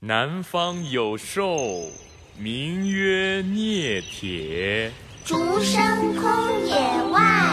南方有兽，名曰聂铁，竹声空野外。